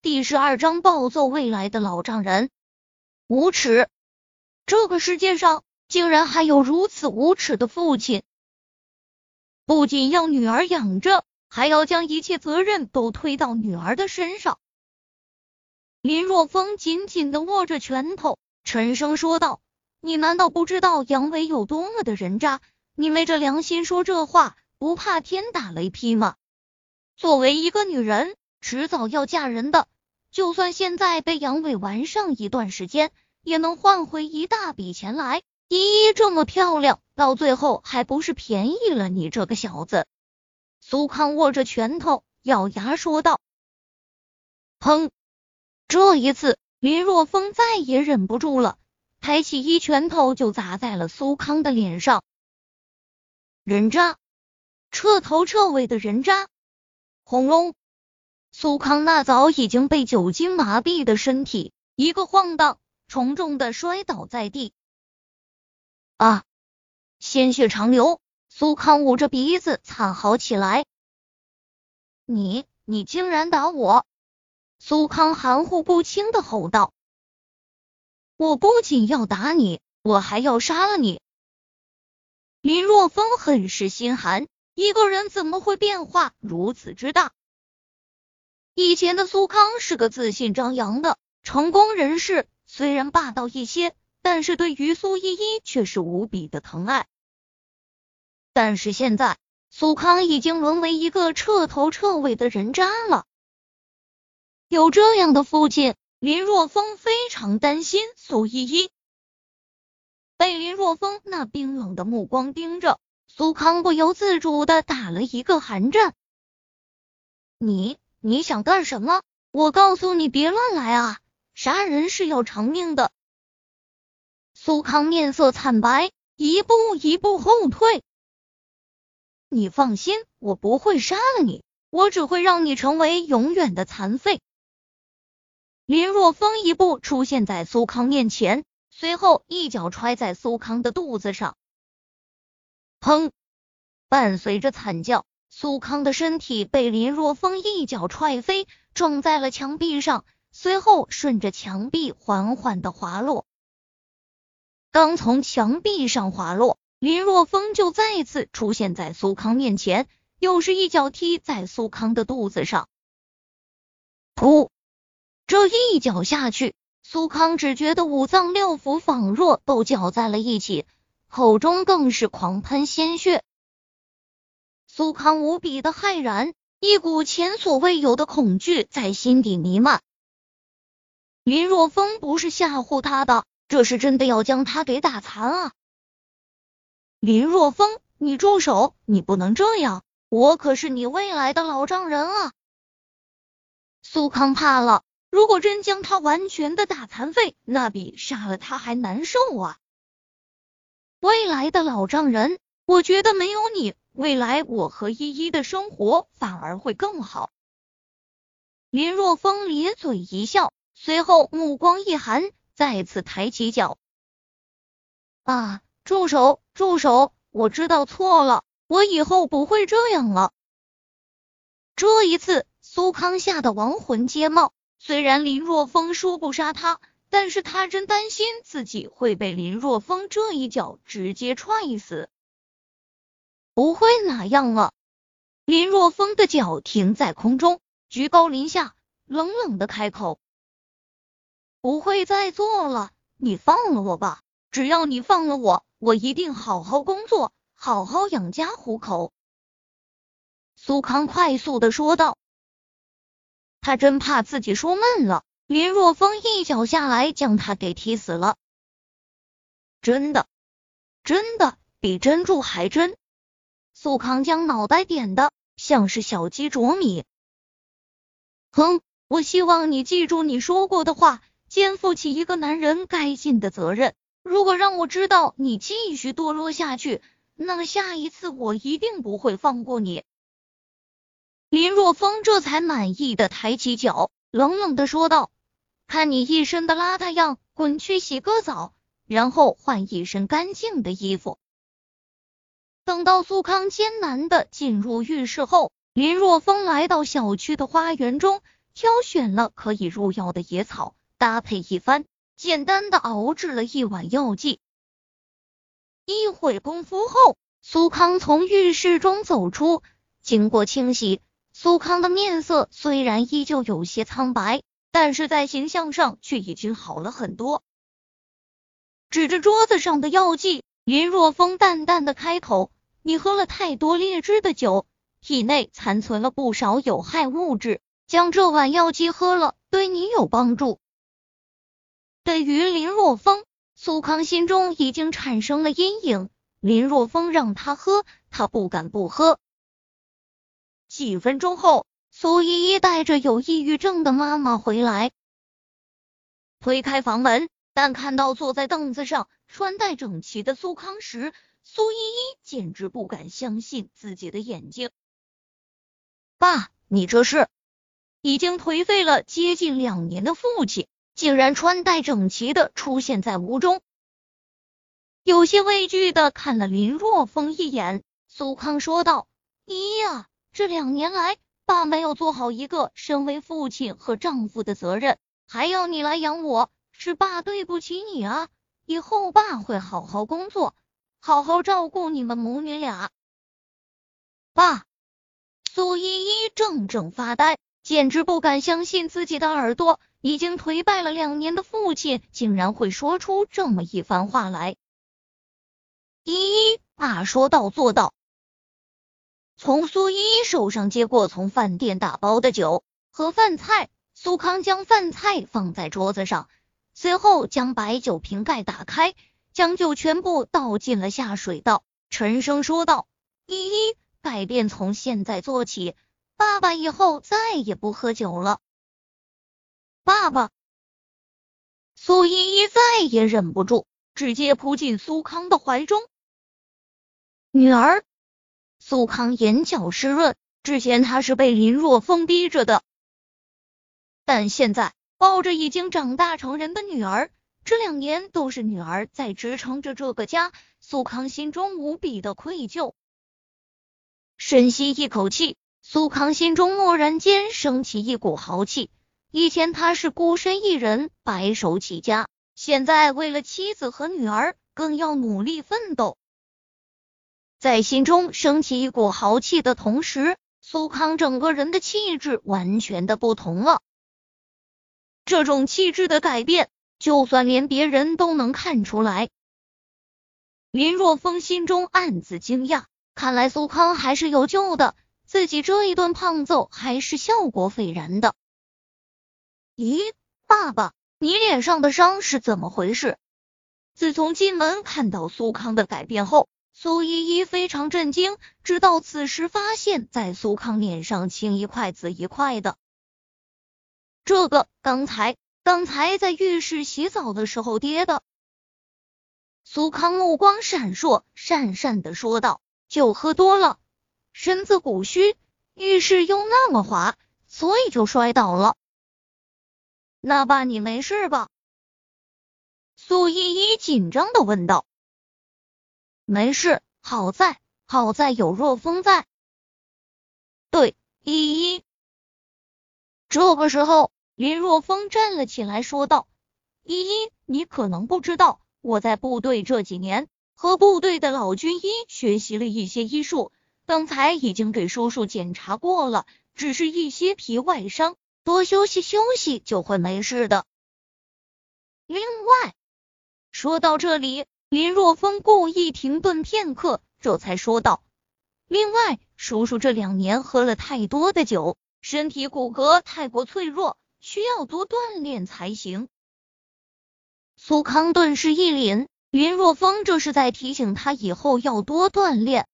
第十二章暴揍未来的老丈人，无耻！这个世界上竟然还有如此无耻的父亲，不仅要女儿养着，还要将一切责任都推到女儿的身上。林若风紧紧的握着拳头，沉声说道：“你难道不知道杨伟有多么的人渣？你昧着良心说这话，不怕天打雷劈吗？作为一个女人。”迟早要嫁人的，就算现在被杨伟玩上一段时间，也能换回一大笔钱来。依依这么漂亮，到最后还不是便宜了你这个小子？苏康握着拳头，咬牙说道：“砰！”这一次，林若风再也忍不住了，抬起一拳头就砸在了苏康的脸上。人渣，彻头彻尾的人渣！轰隆！苏康那早已经被酒精麻痹的身体一个晃荡，重重的摔倒在地。啊！鲜血长流，苏康捂着鼻子惨嚎起来。你，你竟然打我！苏康含糊不清的吼道：“我不仅要打你，我还要杀了你！”林若风很是心寒，一个人怎么会变化如此之大？以前的苏康是个自信张扬的成功人士，虽然霸道一些，但是对于苏依依却是无比的疼爱。但是现在，苏康已经沦为一个彻头彻尾的人渣了。有这样的父亲，林若风非常担心苏依依。被林若风那冰冷的目光盯着，苏康不由自主的打了一个寒战。你。你想干什么？我告诉你，别乱来啊！杀人是要偿命的。苏康面色惨白，一步一步后退。你放心，我不会杀了你，我只会让你成为永远的残废。林若风一步出现在苏康面前，随后一脚踹在苏康的肚子上，砰！伴随着惨叫。苏康的身体被林若风一脚踹飞，撞在了墙壁上，随后顺着墙壁缓缓的滑落。刚从墙壁上滑落，林若风就再次出现在苏康面前，又是一脚踢在苏康的肚子上。噗！这一脚下去，苏康只觉得五脏六腑仿若都搅在了一起，口中更是狂喷鲜血。苏康无比的骇然，一股前所未有的恐惧在心底弥漫。林若风不是吓唬他的，这是真的要将他给打残啊！林若风，你住手！你不能这样，我可是你未来的老丈人啊！苏康怕了，如果真将他完全的打残废，那比杀了他还难受啊！未来的老丈人，我觉得没有你。未来我和依依的生活反而会更好。林若风咧嘴一笑，随后目光一寒，再次抬起脚。啊！住手！住手！我知道错了，我以后不会这样了。这一次，苏康吓得亡魂皆冒。虽然林若风说不杀他，但是他真担心自己会被林若风这一脚直接踹死。不会哪样啊？林若风的脚停在空中，居高临下，冷冷的开口：“不会再做了，你放了我吧。只要你放了我，我一定好好工作，好好养家糊口。”苏康快速的说道。他真怕自己说闷了，林若风一脚下来将他给踢死了。真的，真的比珍珠还真。苏康将脑袋点的像是小鸡啄米。哼，我希望你记住你说过的话，肩负起一个男人该尽的责任。如果让我知道你继续堕落下去，那么下一次我一定不会放过你。林若风这才满意的抬起脚，冷冷的说道：“看你一身的邋遢样，滚去洗个澡，然后换一身干净的衣服。”等到苏康艰难的进入浴室后，林若风来到小区的花园中，挑选了可以入药的野草，搭配一番，简单的熬制了一碗药剂。一会功夫后，苏康从浴室中走出，经过清洗，苏康的面色虽然依旧有些苍白，但是在形象上却已经好了很多。指着桌子上的药剂，林若风淡淡的开口：“你喝了太多劣质的酒，体内残存了不少有害物质，将这碗药剂喝了，对你有帮助。”对于林若风。苏康心中已经产生了阴影，林若风让他喝，他不敢不喝。几分钟后，苏依依带着有抑郁症的妈妈回来，推开房门，但看到坐在凳子上、穿戴整齐的苏康时，苏依依简直不敢相信自己的眼睛。爸，你这是？已经颓废了接近两年的父亲。竟然穿戴整齐的出现在屋中，有些畏惧的看了林若风一眼。苏康说道：“姨呀，这两年来，爸没有做好一个身为父亲和丈夫的责任，还要你来养我，是爸对不起你啊！以后爸会好好工作，好好照顾你们母女俩。”爸，苏依依怔怔发呆，简直不敢相信自己的耳朵。已经颓败了两年的父亲，竟然会说出这么一番话来。依依，爸说到做到。从苏依依手上接过从饭店打包的酒和饭菜，苏康将饭菜放在桌子上，随后将白酒瓶盖打开，将酒全部倒进了下水道，沉声说道：“依依，改变从现在做起，爸爸以后再也不喝酒了。”爸爸，苏依依再也忍不住，直接扑进苏康的怀中。女儿，苏康眼角湿润。之前他是被林若风逼着的，但现在抱着已经长大成人的女儿，这两年都是女儿在支撑着这个家。苏康心中无比的愧疚。深吸一口气，苏康心中蓦然间升起一股豪气。以前他是孤身一人，白手起家，现在为了妻子和女儿，更要努力奋斗。在心中升起一股豪气的同时，苏康整个人的气质完全的不同了。这种气质的改变，就算连别人都能看出来。林若风心中暗自惊讶，看来苏康还是有救的，自己这一顿胖揍还是效果斐然的。咦，爸爸，你脸上的伤是怎么回事？自从进门看到苏康的改变后，苏依依非常震惊。直到此时，发现在苏康脸上青一块紫一块的。这个刚才刚才在浴室洗澡的时候跌的。苏康目光闪烁，讪讪的说道：“酒喝多了，身子骨虚，浴室又那么滑，所以就摔倒了。”那爸，你没事吧？苏依依紧张的问道。没事，好在好在有若风在。对，依依。这个时候，林若风站了起来，说道：“依依，你可能不知道，我在部队这几年，和部队的老军医学习了一些医术，刚才已经给叔叔检查过了，只是一些皮外伤。”多休息休息就会没事的。另外，说到这里，林若风故意停顿片刻，这才说道：“另外，叔叔这两年喝了太多的酒，身体骨骼太过脆弱，需要多锻炼才行。”苏康顿时一凛，云若风这是在提醒他以后要多锻炼。